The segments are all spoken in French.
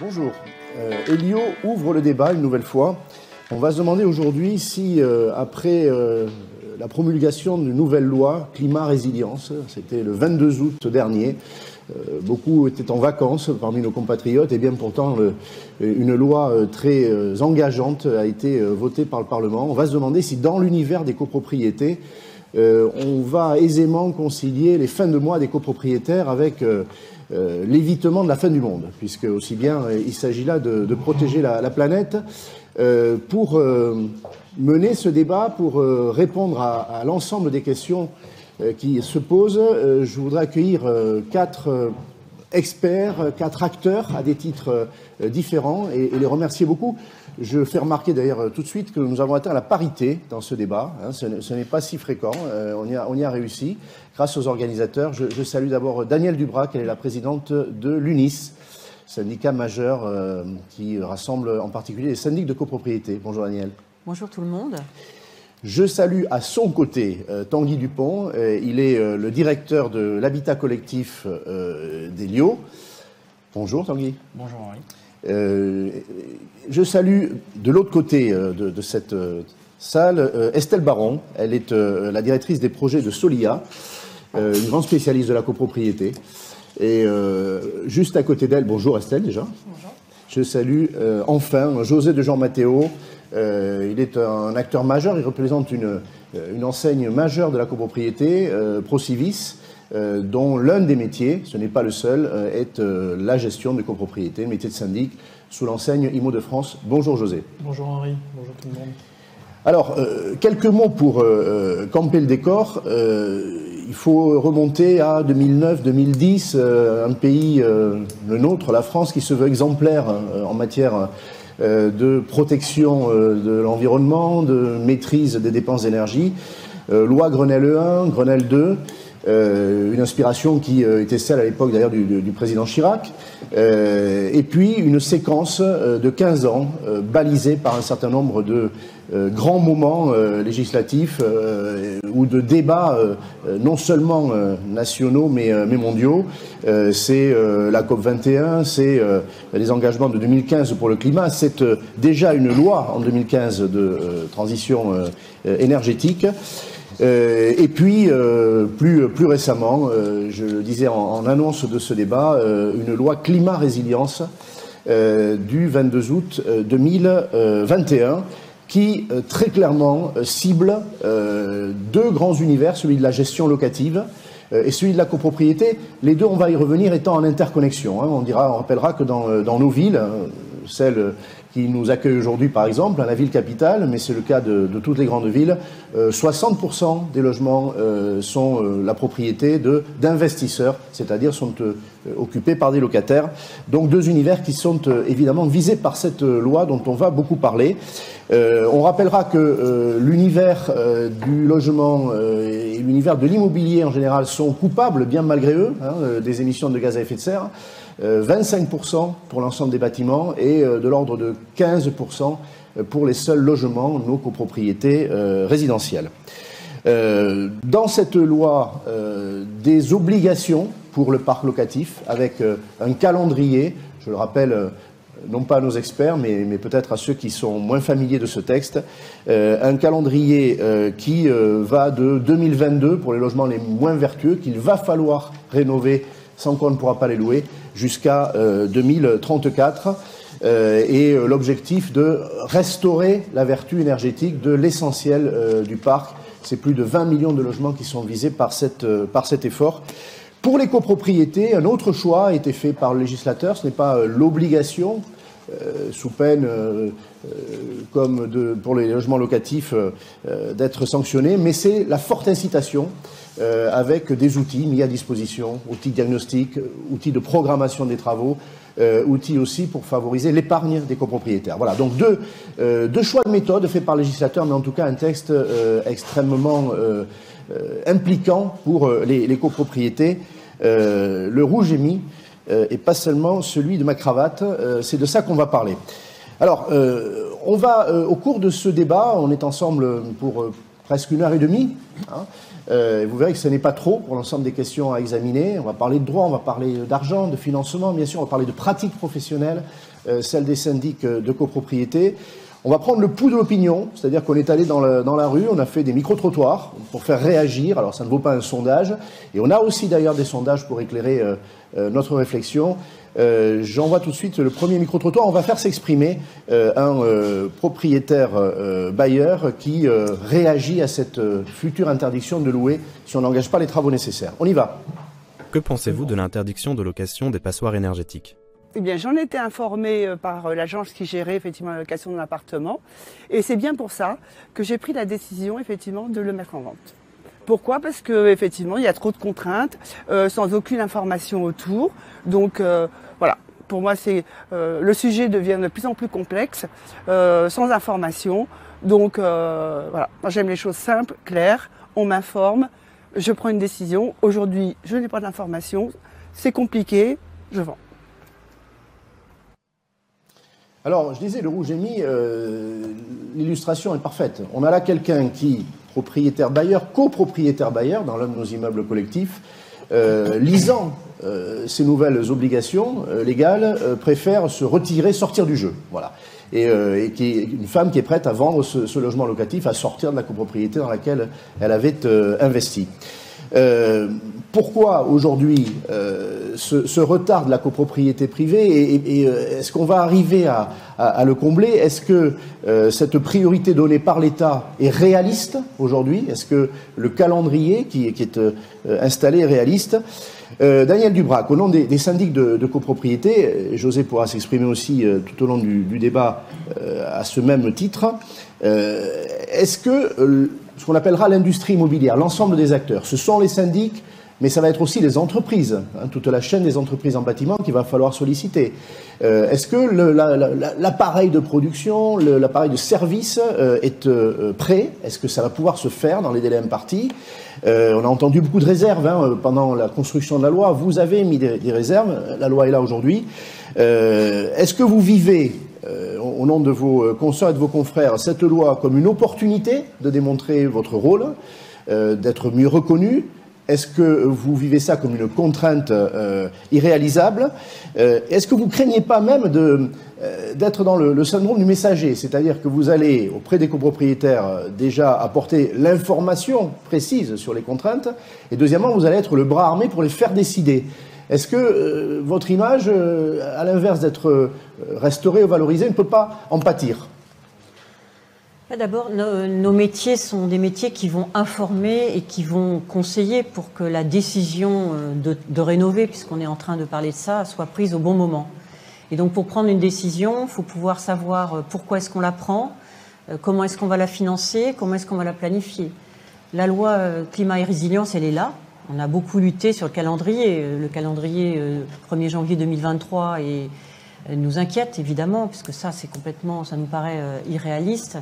Bonjour. Euh, Elio ouvre le débat une nouvelle fois. On va se demander aujourd'hui si, euh, après euh, la promulgation d'une nouvelle loi climat-résilience, c'était le 22 août dernier, euh, beaucoup étaient en vacances parmi nos compatriotes, et bien pourtant une loi très engageante a été votée par le Parlement. On va se demander si dans l'univers des copropriétés, on va aisément concilier les fins de mois des copropriétaires avec euh, l'évitement de la fin du monde, puisque aussi bien euh, il s'agit là de, protéger la, la planète. Euh, pour mener ce débat, pour répondre à, l'ensemble des questions qui se posent, je voudrais accueillir quatre experts, quatre acteurs à des titres différents et les remercier beaucoup. Je fais remarquer d'ailleurs euh, tout de suite que nous avons atteint la parité dans ce débat. hein. ce n'est- pas si fréquent. euh, on, y a, on y a réussi grâce aux organisateurs. Je, je salue d'abord Danielle Dubrac, elle est la présidente de l'UNIS, syndicat majeur euh, qui rassemble en particulier les syndics de copropriété. Bonjour Danielle. Bonjour tout le monde. Je salue à son côté euh, Tanguy Dupont. Euh, il est euh, le directeur de l'habitat collectif euh, d'Elio. Bonjour Tanguy. Bonjour Henri. Euh, je salue de l'autre côté euh, de, de cette euh, salle Estelle Baron. Elle est la directrice des projets de Solia, une grande spécialiste de la copropriété. Et juste à côté d'elle, bonjour Estelle déjà. Je salue enfin José de Jean Matteo. Il est un acteur majeur, il représente une, une enseigne majeure de la copropriété, Procivis, dont l'un des métiers, ce n'est pas le seul, euh, est euh, la gestion de copropriété, le métier de syndic, sous l'enseigne IMO de France. Bonjour José. Bonjour Henri. Bonjour tout le monde. Alors, euh, quelques mots pour euh, euh, camper le décor. Euh, il faut remonter à 2009-2010, euh, un pays, euh, le nôtre, la France, qui se veut exemplaire euh, en matière euh, de protection euh, de l'environnement, de maîtrise des dépenses d'énergie. Euh, loi Grenelle 1, Grenelle 2. Euh, une inspiration qui euh, était celle à l'époque d'ailleurs du, du- président Chirac, Euh, et puis une séquence de 15 ans balisée par un certain nombre de grands moments législatifs ou de débats non seulement nationaux mais, mais mondiaux. C'est la COP 21, c'est les engagements de 2015 pour le climat, c'est déjà une loi en 2015 de transition énergétique. Euh, et puis, euh, plus, plus récemment, euh, je le disais en, annonce de ce débat, une loi climat-résilience du 22 août euh, 2021 qui très clairement cible deux grands univers, celui de la gestion locative et celui de la copropriété. Les deux, on va y revenir, étant en interconnexion. hein. On, dira, on rappellera que dans, dans nos villes, celles qui nous accueillent aujourd'hui par exemple, à la ville capitale, mais c'est le cas de, toutes les grandes villes, euh, 60% des logements euh, sont euh, la propriété d'investisseurs, c'est-à-dire sont euh, occupés par des locataires. Donc deux univers qui sont évidemment visés par cette loi dont on va beaucoup parler. On rappellera que l'univers du logement et l'univers de l'immobilier en général sont coupables, bien malgré eux, hein, des émissions de gaz à effet de serre. Euh, 25% pour l'ensemble des bâtiments et euh, de l'ordre de 15% pour les seuls logements, nos copropriétés euh, résidentielles. Euh, dans cette loi, euh, des obligations pour le parc locatif avec euh, un calendrier, je le rappelle, euh, non pas à nos experts, mais, mais peut-être à ceux qui sont moins familiers de ce texte, euh, un calendrier euh, qui euh, va de 2022 pour les logements les moins vertueux, qu'il va falloir rénover sans qu'on ne pourra pas les louer, jusqu'à euh, 2034. Euh, et euh, l'objectif de restaurer la vertu énergétique de l'essentiel euh, du parc. C'est plus de 20 millions de logements qui sont visés par, euh, par cet effort. Pour les copropriétés, un autre choix a été fait par le législateur. Ce n'est pas euh, l'obligation, euh, sous peine, euh, euh, comme pour les logements locatifs, euh, euh, d'être sanctionné, mais c'est la forte incitation euh, avec des outils mis à disposition, outils diagnostiques, outils de programmation des travaux, euh, outils aussi pour favoriser l'épargne des copropriétaires. Voilà, donc deux, euh, deux choix de méthode faits par le législateur, mais en tout cas un texte extrêmement impliquant pour les, copropriétés. Le rouge est mis, et pas seulement celui de ma cravate, c'est de ça qu'on va parler. Alors, on va, au cours de ce débat, on est ensemble pour presque une heure et demie, hein, vous verrez que ce n'est pas trop pour l'ensemble des questions à examiner. On va parler de droit, on va parler d'argent, de financement, bien sûr, on va parler de pratiques professionnelles, celles des syndics de copropriété. On va prendre le pouls de l'opinion, c'est-à-dire qu'on est allé dans, la rue, on a fait des micro-trottoirs pour faire réagir. Alors ça ne vaut pas un sondage. Et on a aussi d'ailleurs des sondages pour éclairer euh, euh, notre réflexion. Euh, j'envoie tout de suite le premier micro-trottoir. On va faire s'exprimer un propriétaire bailleur qui réagit à cette future interdiction de louer si on n'engage pas les travaux nécessaires. On y va. Que pensez-vous de l'interdiction de location des passoires énergétiques? Eh bien, j'en ai été informée euh, par euh, l'agence qui gérait effectivement la location de l'appartement. Et c'est bien pour ça que j'ai pris la décision effectivement de le mettre en vente. Pourquoi? Parce que effectivement, il y a trop de contraintes, euh, sans aucune information autour. Donc voilà, pour moi, c'est le sujet devient de plus en plus complexe, sans information. Donc voilà, moi j'aime les choses simples, claires. On m'informe, je prends une décision. Aujourd'hui, je n'ai pas d'information, c'est compliqué, je vends. Alors, je disais, le rouge et euh, l'illustration est parfaite. On a là quelqu'un qui, propriétaire bailleur, copropriétaire bailleur dans l'un de nos immeubles collectifs, euh, lisant euh, ces nouvelles obligations légales, préfère se retirer, sortir du jeu. Voilà. Et, une femme qui est prête à vendre ce, logement locatif, à sortir de la copropriété dans laquelle elle avait investi. Pourquoi aujourd'hui ce, retard de la copropriété privée et, euh, est-ce qu'on va arriver à, le combler? Est-ce que euh, cette priorité donnée par l'État est réaliste aujourd'hui? Est-ce que le calendrier qui, est euh, installé est réaliste? Daniel Dubrac, au nom des, syndics de, copropriété, José pourra s'exprimer aussi tout au long du débat à ce même titre. Est-ce que ce qu'on appellera l'industrie immobilière, l'ensemble des acteurs, ce sont les syndics mais ça va être aussi les entreprises, hein, toute la chaîne des entreprises en bâtiment qu'il va falloir solliciter. Euh, est-ce que l'appareil de production, l'appareil de service euh, est euh, prêt? Est-ce que ça va pouvoir se faire dans les délais impartis? On a entendu beaucoup de réserves hein, pendant la construction de la loi. Vous avez mis des, des réserves. La loi est là aujourd'hui. Est-ce que vous vivez au nom de vos consoeurs et de vos confrères, cette loi comme une opportunité de démontrer votre rôle, d'être mieux reconnu, est-ce que vous vivez ça comme une contrainte euh, irréalisable? Euh, Est-ce que vous craignez pas même euh, d'être dans le, syndrome du messager, c'est-à-dire que vous allez auprès des copropriétaires déjà apporter l'information précise sur les contraintes, et deuxièmement, vous allez être le bras armé pour les faire décider? Est-ce que votre image, à l'inverse d'être restaurée ou valorisée, ne peut pas en pâtir? D'abord, nos, métiers sont des métiers qui vont informer et qui vont conseiller pour que la décision euh, de, rénover, puisqu'on est en train de parler de ça, soit prise au bon moment. Et donc, pour prendre une décision, il faut pouvoir savoir euh, pourquoi est-ce qu'on la prend, euh, comment est-ce qu'on va la financer, comment est-ce qu'on va la planifier. La loi climat et résilience, elle est là. On a beaucoup lutté sur le calendrier. Le calendrier 1er janvier 2023 et nous inquiète évidemment, puisque ça, c'est complètement, ça nous paraît irréaliste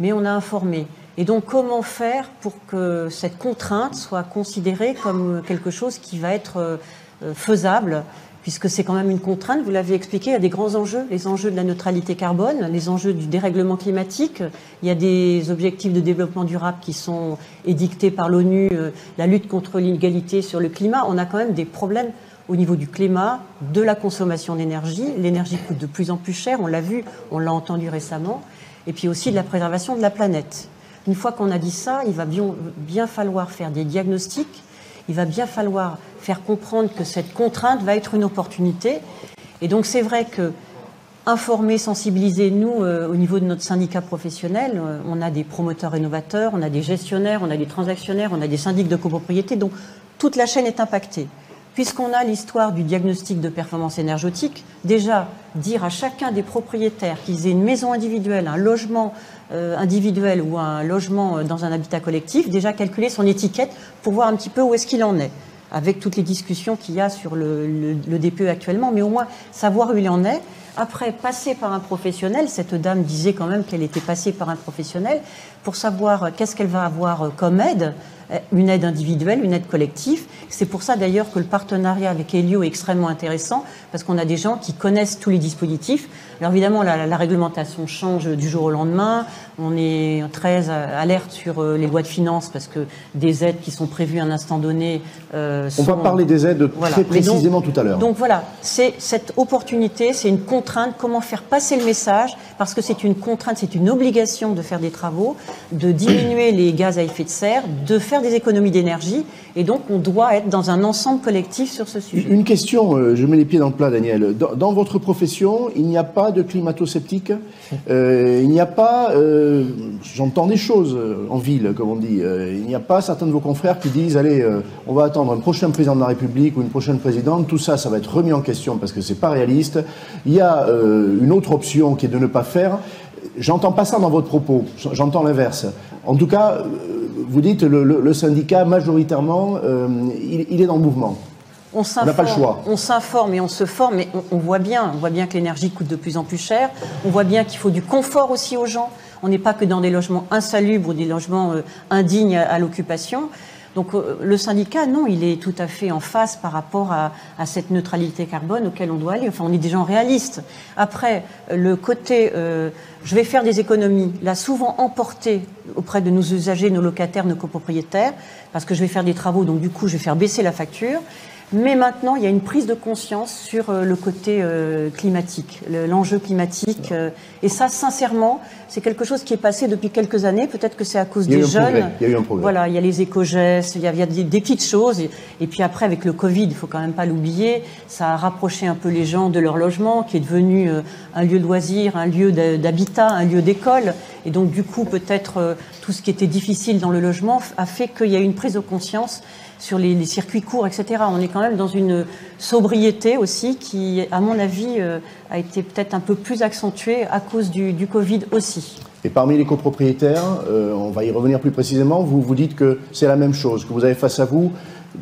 mais on a informé. Et donc, comment faire pour que cette contrainte soit considérée comme quelque chose qui va être euh, faisable puisque c'est quand même une contrainte, vous l'avez expliqué, il y a des grands enjeux, les enjeux de la neutralité carbone, les enjeux du dérèglement climatique, il y a des objectifs de développement durable qui sont édictés par l'ONU, euh, la lutte contre l'inégalité sur le climat, on a quand même des problèmes au niveau du climat, de la consommation d'énergie, l'énergie coûte de plus en plus cher, on l'a vu, on l'a entendu récemment, et puis aussi de la préservation de la planète. Une fois qu'on a dit ça, il va bien, bien falloir faire des diagnostics, il va bien falloir faire comprendre que cette contrainte va être une opportunité. Et donc c'est vrai que informer, sensibiliser, nous, euh, au niveau de notre syndicat professionnel, euh, on a des promoteurs innovateurs, on a des gestionnaires, on a des transactionnaires, on a des syndics de copropriété, donc toute la chaîne est impactée puisqu'on a l'histoire du diagnostic de performance énergétique, déjà dire à chacun des propriétaires qu'ils aient une maison individuelle, un logement euh, individuel ou un logement euh, dans un habitat collectif, déjà calculer son étiquette pour voir un petit peu où est-ce qu'il en est, avec toutes les discussions qu'il y a sur le, le, DPE actuellement, mais au moins savoir où il en est. Après, passer par un professionnel, cette dame disait quand même qu'elle était passée par un professionnel, pour savoir qu'est-ce qu'elle va avoir comme aide, une aide individuelle, une aide collective. C'est pour ça d'ailleurs que le partenariat avec Helio est extrêmement intéressant, parce qu'on a des gens qui connaissent tous les dispositifs. Alors évidemment, la, réglementation change du jour au lendemain. On est très alerte sur euh, les lois de finances, parce que des aides qui sont prévues à un instant donné... Euh, On va parler des aides très précisément tout à l'heure. Donc voilà, c'est cette opportunité, c'est une contrainte, comment faire passer le message, parce que c'est une contrainte, c'est une obligation de faire des travaux, de diminuer les gaz à effet de serre, de faire des économies d'énergie, et donc on doit être dans un ensemble collectif sur ce sujet. Une question, euh, je mets les pieds dans le plat, Daniel. Dans, votre profession, il n'y a pas de climato-sceptique euh, Il n'y a pas, euh, j'entends des choses en ville, comme on dit, il n'y a pas certains de vos confrères qui disent, allez, on va attendre un prochain président de la République ou une prochaine présidente, tout ça, ça va être remis en question parce que c'est pas réaliste. Il y a une autre option qui est de ne pas faire. J'entends pas ça dans votre propos, j'entends l'inverse. En tout cas, vous dites le, le, syndicat majoritairement, euh, il, est dans le mouvement. On n'a pas le choix. On s'informe et on se forme, mais on, voit bien, on voit bien que l'énergie coûte de plus en plus cher. On voit bien qu'il faut du confort aussi aux gens. On n'est pas que dans des logements insalubres ou des logements euh, indignes à l'occupation. Donc euh, le syndicat, non, il est tout à fait en face par rapport à, cette neutralité carbone auquel on doit aller. Enfin, on est des gens réalistes. Après, le côté, euh, je vais faire des économies, l'a souvent emporté auprès de nos usagers, nos locataires, nos copropriétaires, parce que je vais faire des travaux, donc du coup, je vais faire baisser la facture. Mais maintenant, il y a une prise de conscience sur euh, le côté euh, climatique, l'enjeu climatique. Euh, et ça, sincèrement, c'est quelque chose qui est passé depuis quelques années. Peut-être que c'est à cause des jeunes. Il y a eu un progrès. Voilà, il y a les éco-gestes, il y a, des, petites choses. Et, puis après, avec le Covid, il faut quand même pas l'oublier, ça a rapproché un peu les gens de leur logement, qui est devenu un lieu de loisir, un lieu d'habitat, un lieu d'école. Et donc, du coup, peut-être tout ce qui était difficile dans le logement a fait qu'il y a eu une prise de conscience sur les, circuits courts, etc. On est quand même dans une sobriété aussi qui, à mon avis, euh, a été peut-être un peu plus accentuée à cause du, Covid aussi. Et parmi les copropriétaires, euh, on va y revenir plus précisément, vous vous dites que c'est la même chose, que vous avez face à vous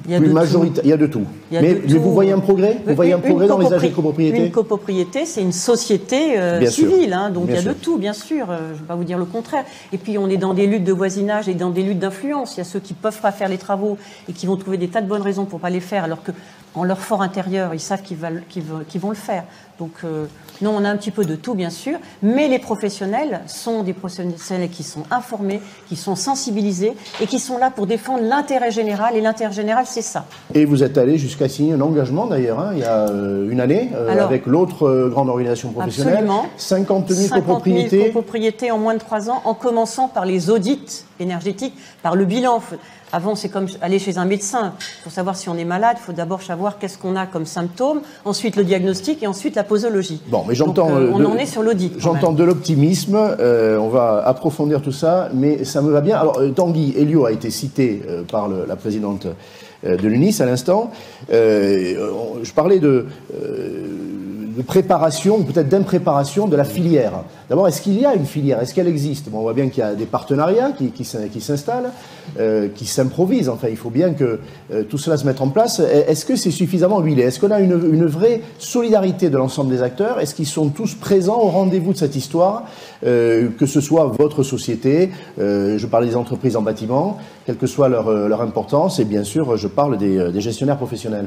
il y a de tout. Il y a de tout. mais, vous voyez un progrès Vous voyez un progrès dans les de copropriété Une copropriété, c'est une société euh, civile, hein, donc il y a de tout, bien sûr. Euh, je ne vais pas vous dire le contraire. Et puis on est dans des luttes de voisinage et dans des luttes d'influence. Il y a ceux qui peuvent pas faire les travaux et qui vont trouver des tas de bonnes raisons pour pas les faire, alors que en leur fort intérieur, ils savent qu'ils vont le faire. Donc euh, non, on a un petit peu de tout, bien sûr, mais les professionnels sont des professionnels qui sont informés, qui sont sensibilisés et qui sont là pour défendre l'intérêt général. Et l'intérêt général, c'est ça. Et vous êtes allé jusqu'à signer un engagement, d'ailleurs, hein, il y a euh, une année, euh, avec l'autre grande organisation professionnelle. Absolument. 50 000 copropriétés. 000 copropriétés en moins de trois ans, en commençant par les audits énergétiques, par le bilan. Avant, c'est comme aller chez un médecin. Pour savoir si on est malade, il faut d'abord savoir qu'est-ce qu'on a comme symptômes, ensuite le diagnostic et ensuite la posologie. Bon, mais j'entends. Euh, on en est sur l'audit. J'entends de l'optimisme. Euh, on va approfondir tout ça, mais ça me va bien. Alors, euh, Tanguy Elio a été cité par la présidente de l'UNIS à l'instant. je parlais de de préparation, peut-être d'impréparation de la filière. D'abord, est-ce qu'il y a une filière? Est-ce qu'elle existe? Bon, On voit bien qu'il y a des partenariats qui, qui, s'installent, euh, qui s'improvisent. Enfin, il faut bien que euh, tout cela se mette en place. Est-ce que c'est suffisamment huilé? Est-ce qu'on a une, vraie solidarité de l'ensemble des acteurs? Est-ce qu'ils sont tous présents au rendez-vous de cette histoire? Euh, Que ce soit votre société, je parle des entreprises en bâtiment, quelle que soit leur, leur importance, et bien sûr, je parle des gestionnaires professionnels.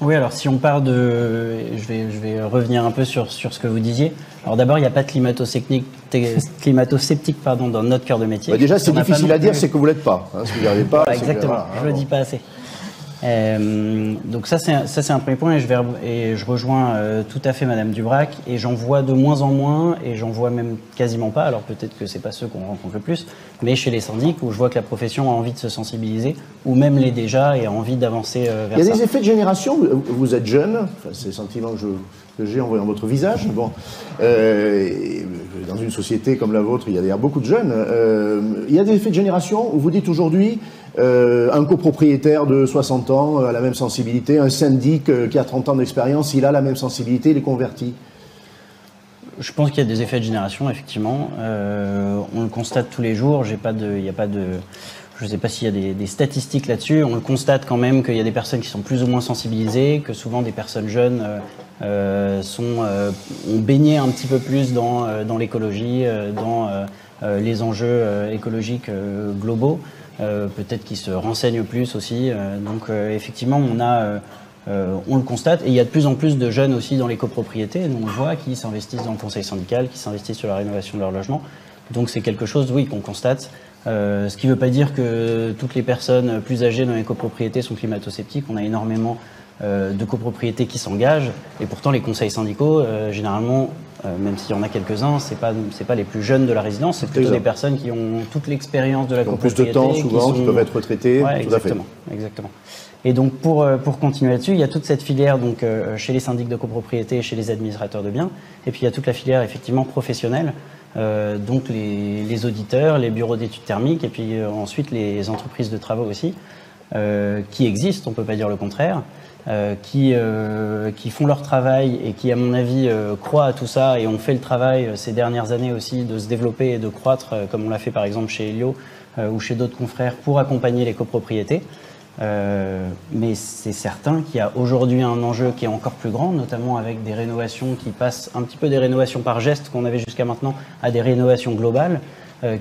Oui, alors si on part de. Je vais, je vais revenir un peu sur, sur ce que vous disiez. Alors d'abord, il n'y a pas de climato-sceptique pardon, dans notre cœur de métier. Bah, déjà, c'est difficile à dire, c'est que vous ne l'êtes pas. Hein, vous pas. exactement, je ne le dis pas assez. Euh, donc ça c'est ça c'est un premier point et je vais et je rejoins euh, tout à fait Madame Dubrac et j'en vois de moins en moins et j'en vois même quasiment pas alors peut-être que c'est pas ceux qu'on rencontre le plus mais chez les syndics où je vois que la profession a envie de se sensibiliser ou même l'est déjà et a envie d'avancer euh, vers ça. Il y a des effets de génération. Vous êtes jeune, c'est le sentiment que j'ai en voyant votre visage. Bon, dans une société comme la vôtre, il y a d'ailleurs beaucoup de jeunes. il y a des effets de génération où vous dites aujourd'hui, euh, un copropriétaire de 60 ans a la même sensibilité, un syndic euh, qui a 30 ans d'expérience, il a la même sensibilité, il est converti. Je pense qu'il y a des effets de génération, effectivement. Euh, on le constate tous les jours. J'ai pas a pas de, je ne sais pas s'il y a des, statistiques là-dessus. On le constate quand même qu'il y a des personnes qui sont plus ou moins sensibilisées, que souvent des personnes jeunes sont, ont baigné un petit peu plus dans l'écologie, dans les enjeux écologiques globaux. Peut-être qu'ils se renseignent plus aussi. donc effectivement, on a on le constate. Et il y a de plus en plus de jeunes aussi dans les copropriétés, on le voit, qui s'investissent dans le conseil syndical, qui s'investissent sur la rénovation de leur logement. Donc c'est quelque chose, oui, qu'on constate. ce qui ne veut pas dire que toutes les personnes plus âgées dans les copropriétés sont climato-sceptiques. On a énormément euh, de copropriétés qui s'engagent. Et pourtant, les conseils syndicaux, euh, généralement, euh, même s'il y en a quelques-uns, c'est pas c'est pas les plus jeunes de la résidence, c'est plutôt des personnes qui ont toute l'expérience de la qui copropriété. Ont plus de temps, souvent, qui, peuvent être retraités. exactement, exactement. Et donc, pour, pour continuer là-dessus, il y a toute cette filière donc, chez les syndics de copropriété, chez les administrateurs de biens, et puis il y a toute la filière effectivement professionnelle, donc les, les, auditeurs, les bureaux d'études thermiques, et puis ensuite les entreprises de travaux aussi, qui existent, on ne peut pas dire le contraire. Euh, qui, euh, qui font leur travail et qui, à mon avis, euh, croient à tout ça et ont fait le travail ces dernières années aussi de se développer et de croître, comme on l'a fait par exemple chez Helio ou chez d'autres confrères, pour accompagner les copropriétés. mais c'est certain qu'il y a aujourd'hui un enjeu qui est encore plus grand, notamment avec des rénovations qui passent un petit peu des rénovations par geste qu'on avait jusqu'à maintenant à des rénovations globales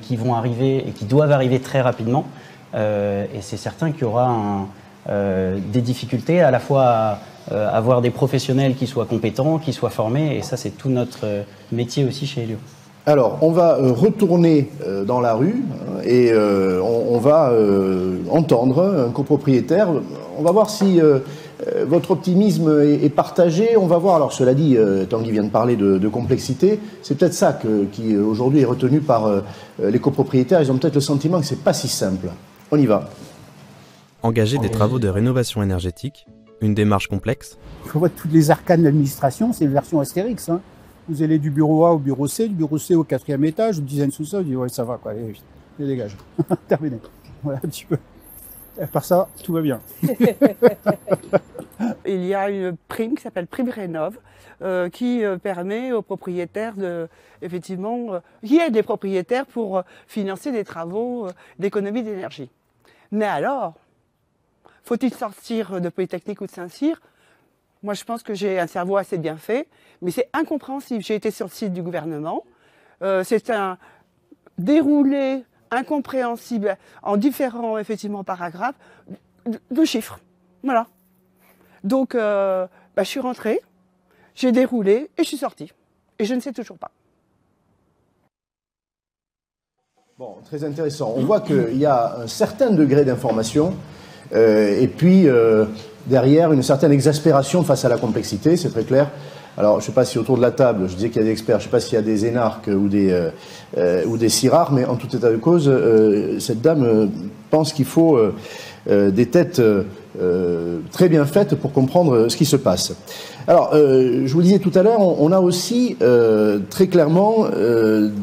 qui vont arriver et qui doivent arriver très rapidement. et c'est certain qu'il y aura un, euh, des difficultés à la fois à euh, avoir des professionnels qui soient compétents, qui soient formés, et ça c'est tout notre euh, métier aussi chez Helio. Alors, on va retourner dans la rue et on, va entendre un copropriétaire. On va voir si votre optimisme est, partagé. On va voir, alors cela dit, Tanguy vient de parler de, complexité, c'est peut-être ça qui aujourd'hui est retenu par les copropriétaires. Ils ont peut-être le sentiment que c'est pas si simple. On y va. Engager des travaux de rénovation énergétique, une démarche complexe Il faut voir toutes les arcanes de l'administration, c'est une version Astérix. Hein. Vous allez du bureau A au bureau C, du bureau C au quatrième étage, au design sous-sol, vous dites ouais ça va quoi, allez, dégage. Terminé. Voilà un petit peu. À part ça, tout va bien. Il y a une prime qui s'appelle Prime Rénov, euh, qui euh, permet aux propriétaires de, effectivement, euh, qui aide les propriétaires pour financer des travaux d'économie d'énergie. Mais alors, faut-il sortir de Polytechnique ou de Saint-Cyr? Moi, je pense que j'ai un cerveau assez bien fait, mais c'est incompréhensible. J'ai été sur le site du gouvernement. Euh, c'est un déroulé incompréhensible en différents effectivement paragraphes de, chiffres. Voilà. Donc, euh, bah, je suis rentrée, j'ai déroulé et je suis sortie. Et je ne sais toujours pas. Bon, très intéressant. On voit qu'il y a un certain degré d'information et puis, euh, derrière, une certaine exaspération face à la complexité, c'est très clair. Alors, je ne sais pas si autour de la table, je disais qu'il y a des experts, je ne sais pas s'il y a des énarques ou des, euh, ou des mais en tout état de cause, cette dame pense qu'il faut des têtes très bien faites pour comprendre ce qui se passe. Alors, je vous le disais tout à l'heure, on, a aussi très clairement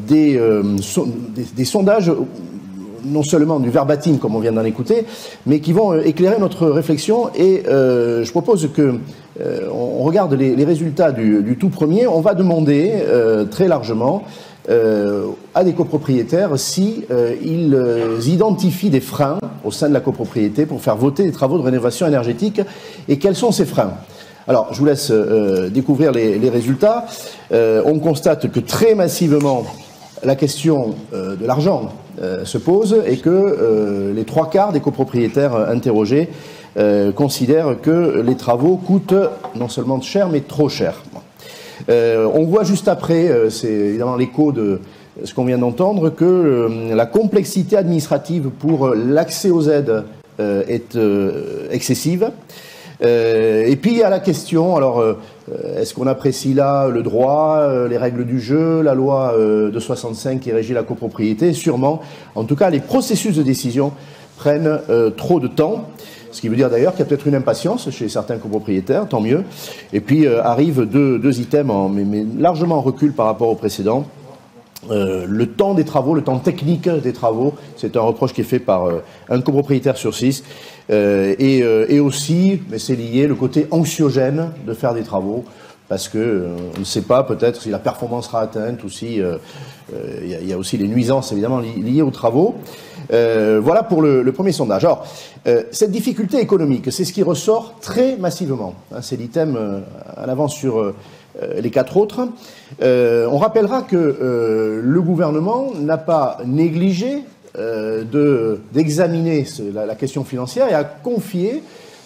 des, des, sondages non seulement du verbatim comme on vient d'en écouter, mais qui vont euh, éclairer notre réflexion. Et euh, je propose que euh, on regarde les, résultats du, tout premier. On va demander très largement à des copropriétaires si ils identifient des freins au sein de la copropriété pour faire voter des travaux de rénovation énergétique et quels sont ces freins? Alors, je vous laisse découvrir les, les résultats. on constate que très massivement, la question de l'argent euh, se pose et que euh, les trois quarts des copropriétaires interrogés euh, considèrent que les travaux coûtent non seulement cher, mais trop cher. on voit juste après, c'est évidemment l'écho de ce qu'on vient d'entendre, que la complexité administrative pour l'accès aux aides est excessive. et puis il y a la question, alors euh, est-ce qu'on apprécie là le droit, euh, les règles du jeu, la loi euh, de 65 qui régit la copropriété? Sûrement. En tout cas, les processus de décision prennent trop de temps. Ce qui veut dire d'ailleurs qu'il y a peut-être une impatience chez certains copropriétaires, tant mieux. Et puis arrivent deux, items, mais, largement en recul par rapport au précédent. Le temps des travaux, le temps technique des travaux, c'est un reproche qui est fait par un copropriétaire sur six. Euh, euh, et, aussi, mais c'est lié, le côté anxiogène de faire des travaux, parce que euh, on ne sait pas peut-être si la performance sera atteinte ou si il y, a aussi les nuisances évidemment liées aux travaux. voilà pour le, premier sondage. Alors, cette difficulté économique, c'est ce qui ressort très massivement. Hein, c'est l'item à l'avance sur les quatre autres. on rappellera que le gouvernement n'a pas négligé d'examiner la, question financière et a confié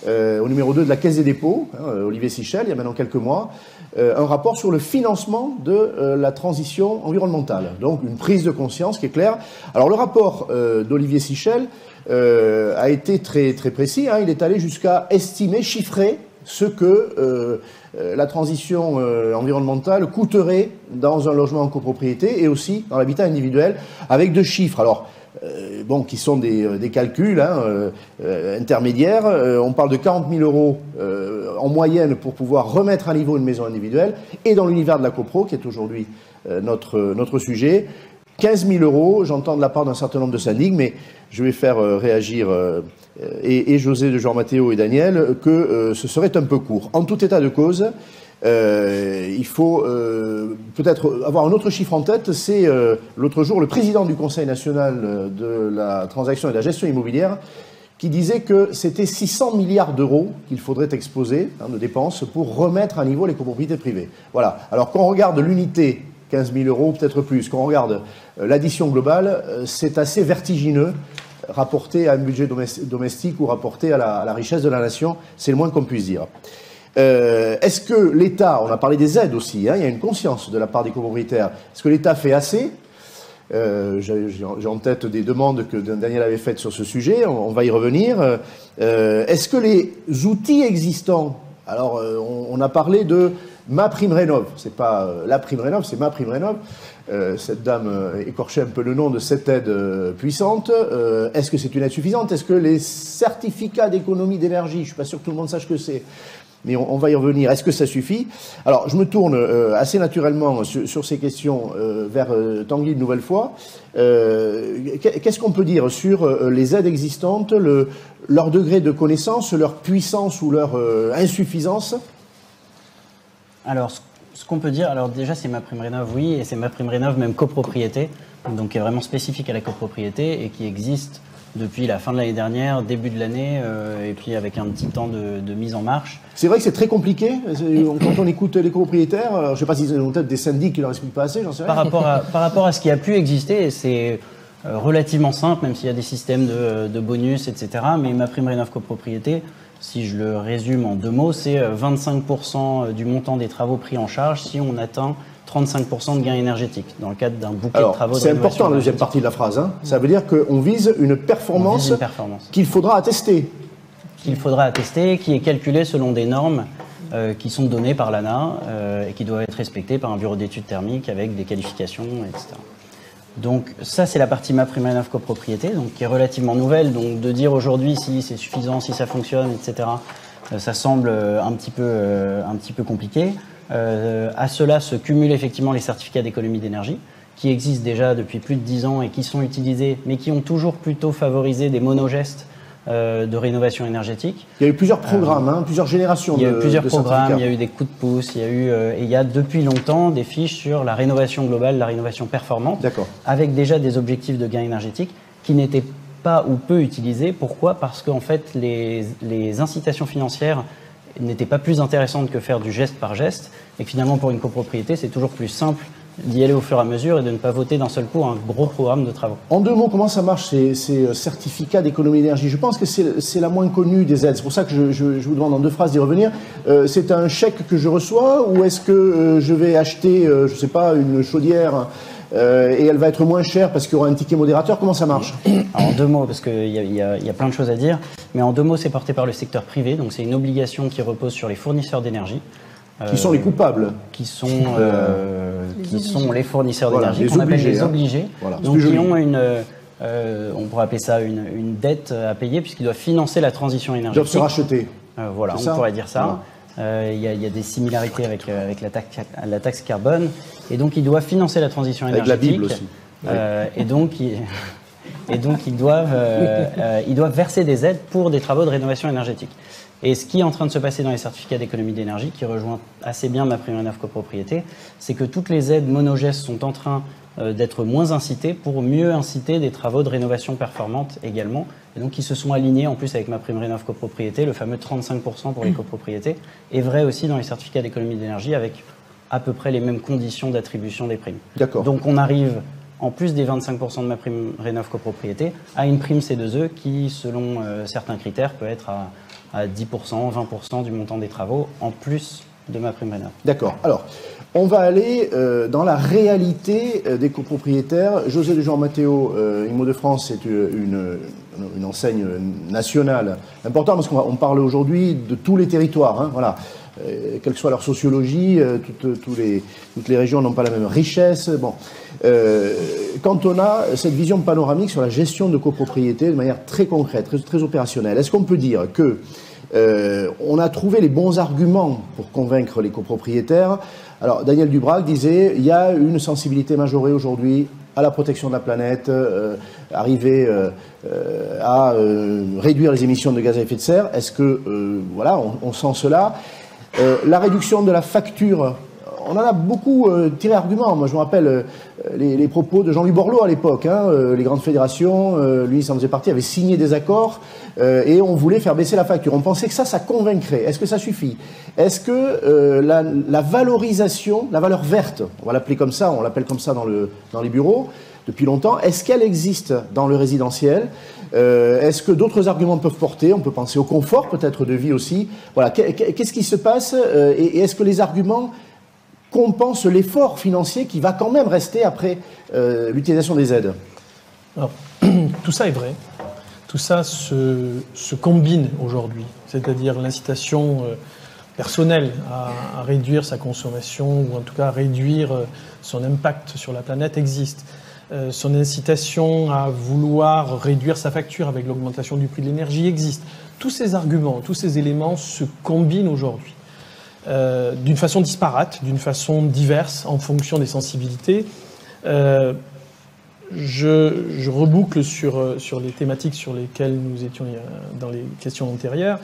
au numéro 2 de la Caisse des dépôts, hein, Olivier Sichel, il y a maintenant quelques mois, un rapport sur le financement de la transition environnementale. Donc une prise de conscience qui est claire. Alors le rapport d'Olivier Sichel a été très, très précis, hein. il est allé jusqu'à estimer, chiffrer ce que euh, euh, la transition euh, environnementale coûterait dans un logement en copropriété et aussi dans l'habitat individuel, avec deux chiffres. Alors, bon, qui sont des, calculs hein, intermédiaires. on parle de 40 000 euros en moyenne pour pouvoir remettre à niveau une maison individuelle. Et dans l'univers de la copro, qui est aujourd'hui notre, notre sujet, 15 000 euros, j'entends de la part d'un certain nombre de syndics, mais je vais faire euh, réagir euh, et, José de Jean Mathéo et Daniel que euh, ce serait un peu court. En tout état de cause, il faut peut-être avoir un autre chiffre en tête. C'est l'autre jour le président du Conseil national de la transaction et de la gestion immobilière qui disait que c'était 600 milliards d'euros qu'il faudrait exposer hein, de dépenses pour remettre à niveau les copropriétés privées. Voilà. Alors qu'on regarde l'unité 15 000 euros, peut-être plus. Quand on regarde euh, l'addition globale, euh, c'est assez vertigineux rapporté à un budget domestique ou rapporté à la, richesse de la nation, c'est le moins qu'on puisse dire. Euh, est-ce que l'État, on a parlé des aides aussi, hein, il y a une conscience de la part des copropriétaires, est-ce que l'État fait assez? J'ai en tête des demandes que Daniel avait faites sur ce sujet, on, va y revenir. est-ce que les outils existants, alors on, a parlé de ma prime rénov. C'est pas euh, la prime rénov, c'est ma prime rénov. Euh, cette dame euh, écorchait un peu le nom de cette aide puissante. Est-ce que c'est une aide suffisante? Est-ce que les certificats d'économie d'énergie, je suis pas sûr que tout le monde sache que c'est, mais on, va y revenir. Est-ce que ça suffit? Alors, je me tourne assez naturellement sur, ces questions vers Tanguy une nouvelle fois. Qu'est-ce qu'on peut dire sur les aides existantes, leur degré de connaissance, leur puissance ou leur insuffisance? Alors, ce qu'on peut dire, alors déjà, c'est ma prime rénov, oui, et c'est ma prime rénov même copropriété, donc qui est vraiment spécifique à la copropriété et qui existe depuis la fin de l'année dernière, début de l'année, euh, et puis avec un petit temps de, mise en marche. C'est vrai que c'est très compliqué quand on écoute les copropriétaires. je ne sais pas s'ils ont peut-être des syndics qui leur expliquent pas assez, j'en sais rien. Par rapport, à, par rapport à ce qui a pu exister, c'est relativement simple, même s'il y a des systèmes de, de, bonus, etc. Mais ma prime rénov copropriété, si je le résume en deux mots, c'est 25% euh, du montant des travaux pris en charge si on atteint 35% de gains énergétiques dans le cadre d'un bouquet de travaux. C'est important la deuxième partie de la phrase. Hein. Ça veut dire qu'on vise une performance, performance. qu'il faudra attester. Qu'il faudra attester, qui est calculée selon des normes euh, qui sont données par l'ANA euh, et qui doivent être respectées par un bureau d'études thermiques avec des qualifications, etc. Donc ça, c'est la partie MaPrimeRénov copropriété, donc qui est relativement nouvelle. Donc de dire aujourd'hui si c'est suffisant, si ça fonctionne, etc., euh, ça semble euh, un petit peu, euh, un petit peu compliqué. à cela se cumulent effectivement les certificats d'économie d'énergie, qui existent déjà depuis plus de 10 ans et qui sont utilisés, mais qui ont toujours plutôt favorisé des monogestes euh, de rénovation énergétique. Il y a eu plusieurs programmes, euh, hein, plusieurs générations. Il y a eu plusieurs programmes, il y a eu des coups de pouce, il y a eu euh, et il y a depuis longtemps des fiches sur la rénovation globale, la rénovation performante, avec déjà des objectifs de gain énergétique qui n'étaient pas ou peu utilisés. Pourquoi? Parce qu'en fait les, les incitations financières n'étaient pas plus intéressantes que faire du geste par geste, et finalement pour une copropriété c'est toujours plus simple d'y aller au fur et à mesure et de ne pas voter d'un seul coup un gros programme de travaux. En deux mots, comment ça marche ces, euh, certificats d'économie d'énergie? Je pense que c'est la moins connue des aides. C'est pour ça que je, vous demande en deux phrases d'y revenir. Euh, c'est un chèque que je reçois ou est-ce que euh, je vais acheter, je ne sais pas, une chaudière et elle va être moins chère parce qu'il y aura un ticket modérateur? Comment ça marche? En deux mots, parce qu'il y, y, a plein de choses à dire, mais en deux mots, c'est porté par le secteur privé, donc c'est une obligation qui repose sur les fournisseurs d'énergie. Qui sont les coupables Qui sont, euh, qui sont les fournisseurs d'énergie, qu'on appelle les hein. obligés. Donc, qui ont une, euh, on pourrait appeler ça une, une dette à payer, puisqu'ils doivent financer la transition énergétique. Ils doivent se racheter. Euh, voilà, on pourrait dire ça. Il y, y, a des similarités avec, avec la, taxe, la taxe carbone. Et donc, ils doivent financer la transition énergétique. Avec la Bible aussi. et donc, et donc ils, doivent, ils doivent verser des aides pour des travaux de rénovation énergétique. Et ce qui est en train de se passer dans les certificats d'économie d'énergie, qui rejoint assez bien ma prime neuf copropriété, c'est que toutes les aides monogestes sont en train euh, d'être moins incitées pour mieux inciter des travaux de rénovation performante également. Et donc, qui se sont alignés en plus avec ma prime rénov copropriété, le fameux 35% pour les copropriétés, est vrai aussi dans les certificats d'économie d'énergie avec à peu près les mêmes conditions d'attribution des primes. D'accord. Donc, on arrive en plus des 25% de ma prime rénov copropriété, à une prime C2E qui, selon certains critères, peut être à, à 10%, 20% du montant des travaux, en plus de ma prime rénov. D'accord. Alors, on va aller euh, dans la réalité euh, des copropriétaires. José de Jean Matteo, euh, Immo de France, c'est une, une, enseigne nationale importante parce qu'on parle aujourd'hui de tous les territoires. Hein, voilà. Quelle que soit leur sociologie, les, toutes les régions n'ont pas la même richesse. Bon. quand on a cette vision panoramique sur la gestion de copropriété de manière très concrète, très, opérationnelle, est-ce qu'on peut dire que on a trouvé les bons arguments pour convaincre les copropriétaires? Alors, Daniel Dubrac disait il y a une sensibilité majorée aujourd'hui à la protection de la planète, euh, arriver euh, euh, à réduire les émissions de gaz à effet de serre. Est-ce que, voilà, on, sent cela? La réduction de la facture on en a beaucoup euh, tiré argument. Moi, je me rappelle euh, les, propos de Jean-Louis Borloo à l'époque. Hein, euh, les grandes fédérations, lui, ça faisait partie, avaient signé des accords et on voulait faire baisser la facture. On pensait que ça, ça convaincrait. Est-ce que ça suffit? Est-ce que la, valorisation, la valeur verte, on va l'appeler comme ça, on l'appelle comme ça dans les bureaux depuis longtemps, est-ce qu'elle existe dans le résidentiel Est-ce que d'autres arguments peuvent porter? On peut penser au confort peut-être de vie aussi. Voilà, qu'est-ce qui se passe Et, et est-ce que les arguments compense l'effort financier qui va quand même rester après euh, l'utilisation des aides? Tout ça est vrai. Tout ça se, combine aujourd'hui, c'est-à-dire l'incitation euh, personnelle à, réduire sa consommation ou en tout cas à réduire euh, son impact sur la planète existe. Son incitation à vouloir réduire sa facture avec l'augmentation du prix de l'énergie existe. Tous ces arguments, tous ces éléments se combinent aujourd'hui. Euh, d'une façon disparate, d'une façon diverse en fonction des sensibilités. Euh, je, reboucle sur, euh, sur les thématiques sur lesquelles nous étions dans les questions antérieures.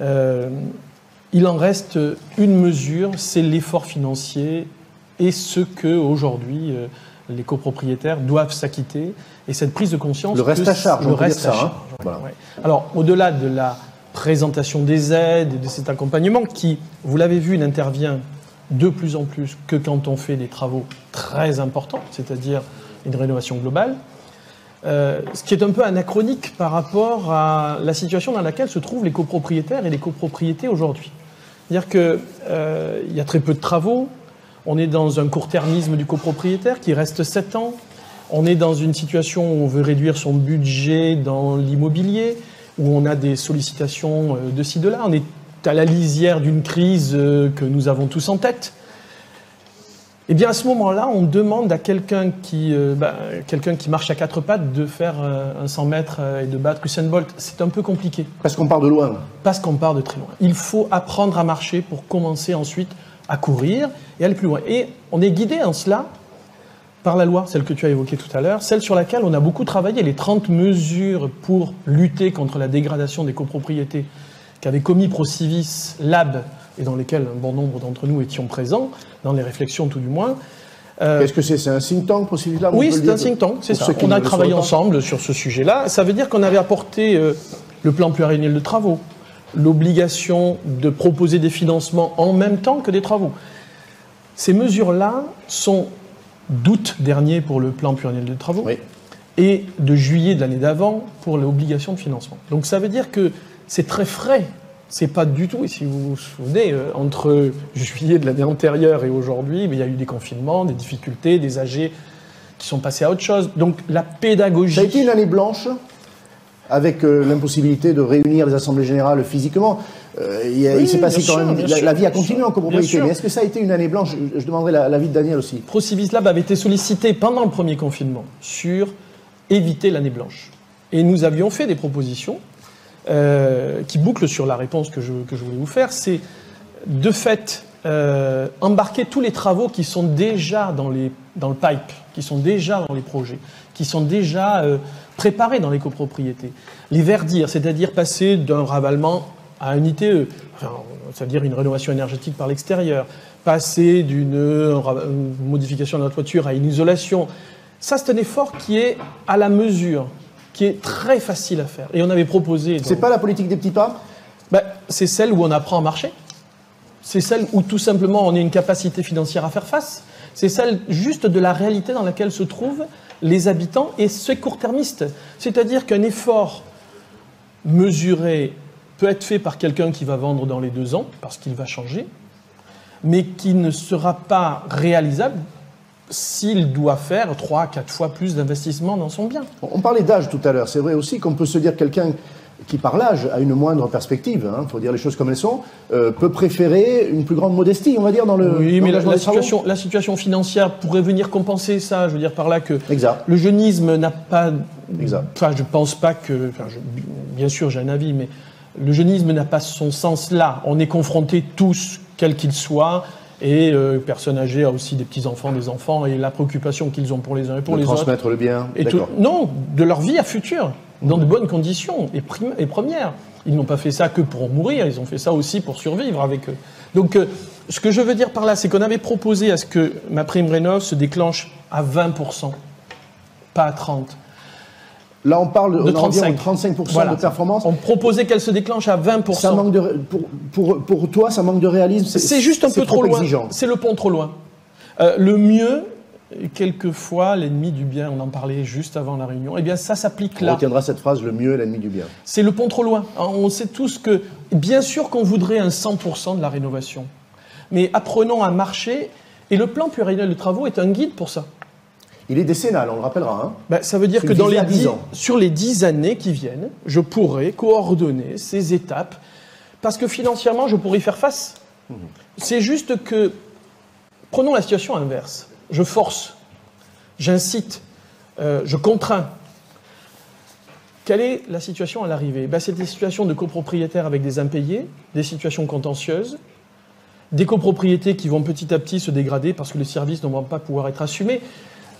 il en reste une mesure, c'est l'effort financier et ce que aujourd'hui les copropriétaires doivent s'acquitter et cette prise de conscience. Le reste à charge. Le reste à charge. Alors au-delà de la présentation des aides et de cet accompagnement qui, vous l'avez vu, n'intervient de plus en plus que quand on fait des travaux très importants, c'est-à-dire une rénovation globale, euh, ce qui est un peu anachronique par rapport à la situation dans laquelle se trouvent les copropriétaires et les copropriétés aujourd'hui. C'est-à-dire qu'il euh, y a très peu de travaux, on est dans un court-termisme du copropriétaire qui reste 7 ans, on est dans une situation où on veut réduire son budget dans l'immobilier, où on a des sollicitations euh, de ci, de là. On est à la lisière d'une crise euh, que nous avons tous en tête. Eh bien, à ce moment-là, on demande à quelqu'un qui, euh, bah, quelqu'un qui marche à quatre pattes de faire un 100 mètres et de battre Usain Bolt. C'est un peu compliqué. Parce qu'on part de loin. Parce qu'on part de très loin. Il faut apprendre à marcher pour commencer ensuite à courir et aller plus loin. Et on est guidé en cela par la loi, celle que tu as évoquée tout à l'heure, celle sur laquelle on a beaucoup travaillé, les 30 mesures pour lutter contre la dégradation des copropriétés qu'avait commis Procivis Lab et dans lesquelles un bon nombre d'entre nous étions présents, dans les réflexions tout du moins. Euh, Qu'est-ce que c'est? C'est un think tank, Procivis Lab Oui, c'est un think tank, c'est ça. On a travaillé ensemble sur ce sujet-là. Ça veut dire qu'on avait apporté euh, le plan pluriannuel de travaux, l'obligation de proposer des financements en même temps que des travaux. Ces mesures-là sont d'août dernier pour le plan pluriannuel de travaux et de juillet de l'année d'avant pour l'obligation de financement. Donc ça veut dire que c'est très frais. C'est pas du tout, et si vous vous souvenez, euh, entre juillet de l'année antérieure et aujourd'hui, il y a eu des confinements, des difficultés, des âgés qui sont passés à autre chose. Donc la pédagogie. Ça a été une année blanche? Avec euh, l'impossibilité de réunir les assemblées générales physiquement. Euh, il, s'est passé quand même. la, vie a continué en copropriété. Mais est-ce que ça a été une année blanche? Je, demanderai l'avis de Daniel aussi. ProCivis Lab avait été sollicité pendant le premier confinement sur éviter l'année blanche. Et nous avions fait des propositions euh, qui bouclent sur la réponse que je, que je voulais vous faire. C'est de fait euh, embarquer tous les travaux qui sont déjà dans, les, dans le pipe, qui sont déjà dans les projets, qui sont déjà préparés dans les copropriétés. Les verdir, c'est-à-dire passer d'un ravalement à une ITE, c'est-à-dire une rénovation énergétique par l'extérieur, passer d'une modification de la toiture à une isolation. Ça, c'est un effort qui est à la mesure, qui est très facile à faire. Et on avait proposé. C'est pas la politique des petits pas? Ben, C'est celle où on apprend à marcher. C'est celle où tout simplement on a une capacité financière à faire face. c'est celle juste de la réalité dans laquelle se trouvent les habitants et c'est court-termiste. C'est-à-dire qu'un effort mesuré peut être fait par quelqu'un qui va vendre dans les deux ans, parce qu'il va changer, mais qui ne sera pas réalisable s'il doit faire trois, quatre fois plus d'investissement dans son bien. On parlait d'âge tout à l'heure. C'est vrai aussi qu'on peut se dire quelqu'un qui, par l'âge, a une moindre perspective, il hein, faut dire les choses comme elles sont, euh, peut préférer une plus grande modestie, on va dire, dans le. Oui, mais la, situation, la, situation, financière pourrait venir compenser ça. Je veux dire par là que exact. le jeunisme n'a pas. Exact. Enfin, je pense pas que. Enfin, bien sûr, j'ai un avis, mais le jeunisme n'a pas son sens là. On est confrontés tous, quels qu'ils soient, et euh, personne âgée a aussi des petits-enfants, des enfants, et la préoccupation qu'ils ont pour les uns et pour les autres. Transmettre le bien. Et non, de leur vie à futur, dans de bonnes conditions et, et premières. Ils n'ont pas fait ça que pour mourir, ils ont fait ça aussi pour survivre avec eux. Donc, euh, ce que je veux dire par là, c'est qu'on avait proposé à ce que ma prime rénov se déclenche à 20%, pas à 30%. Là, on parle de 35, 35% de performance. On proposait qu'elle se déclenche à 20%. Ça manque de, pour, pour, pour, toi, ça manque de réalisme C'est juste un peu trop, loin. C'est le pont trop loin. Euh, le mieux, quelquefois, l'ennemi du bien, on en parlait juste avant la réunion, eh bien, ça s'applique là. On retiendra cette phrase, le mieux est l'ennemi du bien. C'est le pont trop loin. On sait tous que, bien sûr qu'on voudrait un 100% de la rénovation, mais apprenons à marcher, et le plan pluriannuel de travaux est un guide pour ça. Il est décennal, on le rappellera. Hein. Ben, ça veut dire que dans les sur les dix années qui viennent, je pourrai coordonner ces étapes parce que financièrement, je pourrai y faire face. Mhm. C'est juste que, prenons la situation inverse. Je force, j'incite, euh, je contrains. Quelle est la situation à l'arrivée? Ben, C'est des situations de copropriétaires avec des impayés, des situations contentieuses, des copropriétés qui vont petit à petit se dégrader parce que les services ne vont pas pouvoir être assumés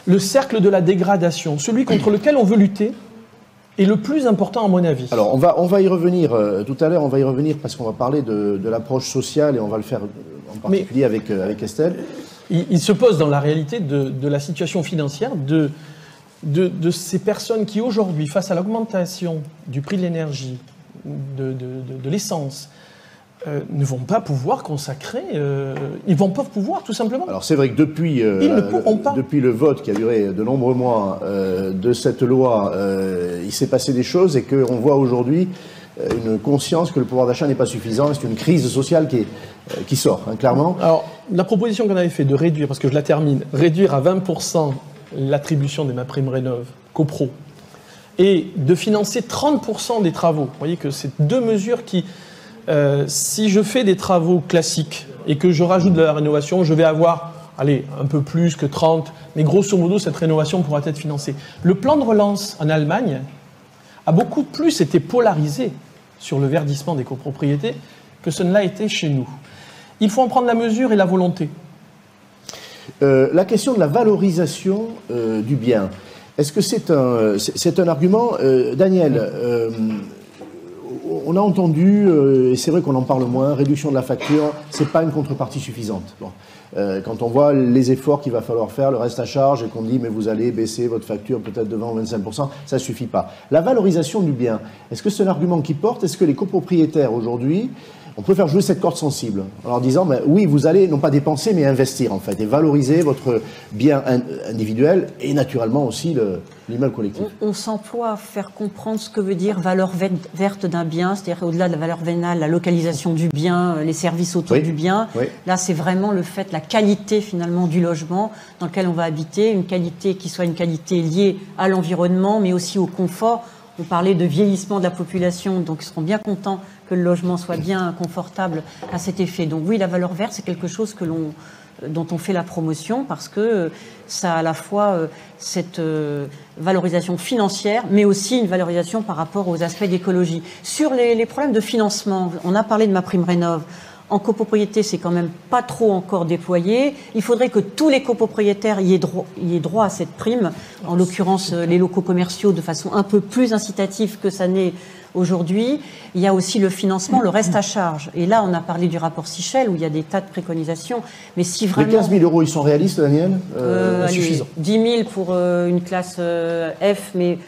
le cercle de la dégradation, celui contre lequel on veut lutter, est le plus important à mon avis. Alors on va, on va y revenir euh, tout à l'heure, on va y revenir parce qu'on va parler de, l'approche sociale et on va le faire euh, en particulier avec, euh, avec Estelle. Il, se pose dans la réalité de, la situation financière de, de, ces personnes qui aujourd'hui, face à l'augmentation du prix de l'énergie, de, l'essence, euh, ne vont pas pouvoir consacrer, euh, ils vont pas pouvoir tout simplement. Alors c'est vrai que depuis, euh, depuis le vote qui a duré de nombreux mois de cette loi, il s'est passé des choses et qu'on voit aujourd'hui une conscience que le pouvoir d'achat n'est pas suffisant. C'est une crise sociale qui, qui sort, hein, clairement. Alors la proposition qu'on avait fait de réduire, parce que je la termine, réduire à 20% l'attribution des MaPrimeRénov' copro et de financer 30% des travaux. Vous voyez que c'est deux mesures qui euh, si je fais des travaux classiques et que je rajoute de la rénovation, je vais avoir, un peu plus que 30, mais grosso modo, cette rénovation pourra être financée. Le plan de relance en Allemagne a beaucoup plus été polarisé sur le verdissement des copropriétés que ce ne l'a été chez nous. Il faut en prendre la mesure et la volonté. Euh, la question de la valorisation euh, du bien, est-ce que c'est un, c'est, un argument Daniel, on a entendu, euh, et c'est vrai qu'on en parle moins, réduction de la facture, c'est pas une contrepartie suffisante. Euh, quand on voit les efforts qu'il va falloir faire, le reste à charge, et qu'on dit mais vous allez baisser votre facture peut-être de 20 ou 25%, ça suffit pas. La valorisation du bien, est-ce que c'est un argument qui porte? Est-ce que les copropriétaires aujourd'hui on peut faire jouer cette corde sensible en leur disant, ben, oui, vous allez non pas dépenser, mais investir en fait, et valoriser votre bien individuel et naturellement aussi l'immeuble collectif. On, s'emploie à faire comprendre ce que veut dire valeur verte d'un bien, c'est-à-dire au-delà de la valeur vénale, la localisation du bien, les services autour du bien. Là, c'est vraiment le fait, la qualité finalement du logement dans lequel on va habiter, une qualité qui soit une qualité liée à l'environnement, mais aussi au confort. On parlait de vieillissement de la population, donc ils seront bien contents que le logement soit bien confortable à cet effet. Donc oui, la valeur verte, c'est quelque chose que l'on dont on fait la promotion parce que ça a à la fois euh, cette euh, valorisation financière, mais aussi une valorisation par rapport aux aspects d'écologie. Sur les, problèmes de financement, on a parlé de ma prime rénov. En copropriété, c'est quand même pas trop encore déployé. Il faudrait que tous les copropriétaires y aient droit, y aient droit à cette prime, en l'occurrence les locaux commerciaux, de façon un peu plus incitative que ça n'est aujourd'hui. Il y a aussi le financement, le reste à charge. Et là, on a parlé du rapport Sichel, où il y a des tas de préconisations. Mais si vraiment... Les 15 000 euros, ils sont réalistes, Daniel? Euh, euh Suffisant. 10 000 pour euh, une classe euh, F, mais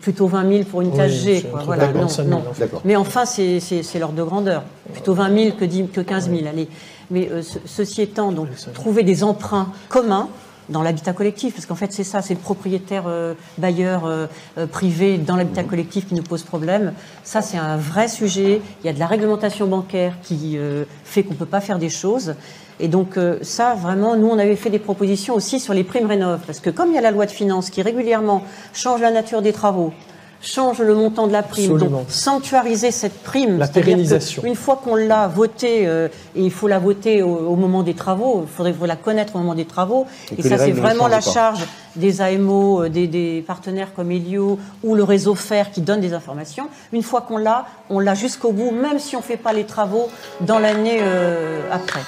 plutôt 20 000 pour une classe G. Quoi. non, non. Mais enfin, c'est l'ordre de grandeur. Plutôt 20 000 que, 10, que 15 000. Allez. Mais ceci étant, donc, trouver des emprunts communs dans l'habitat collectif, parce qu'en fait c'est ça, c'est le propriétaire euh, bailleur euh, euh, privé dans l'habitat collectif qui nous pose problème. Ça c'est un vrai sujet. Il y a de la réglementation bancaire qui fait qu'on ne peut pas faire des choses. Et donc ça, vraiment, nous, on avait fait des propositions aussi sur les primes rénov, parce que comme il y a la loi de finances qui régulièrement change la nature des travaux, change le montant de la prime. Donc, sanctuariser cette prime. La pérennisation. Une fois qu'on l'a votée, euh, et il faut la voter au, moment des travaux, il faudrait la connaître au moment des travaux. Et, ça, c'est vraiment la charge des AMO, euh, des, partenaires comme Elio ou le réseau FER qui donne des informations. Une fois qu'on l'a, on l'a jusqu'au bout, même si on ne fait pas les travaux dans l'année euh, après.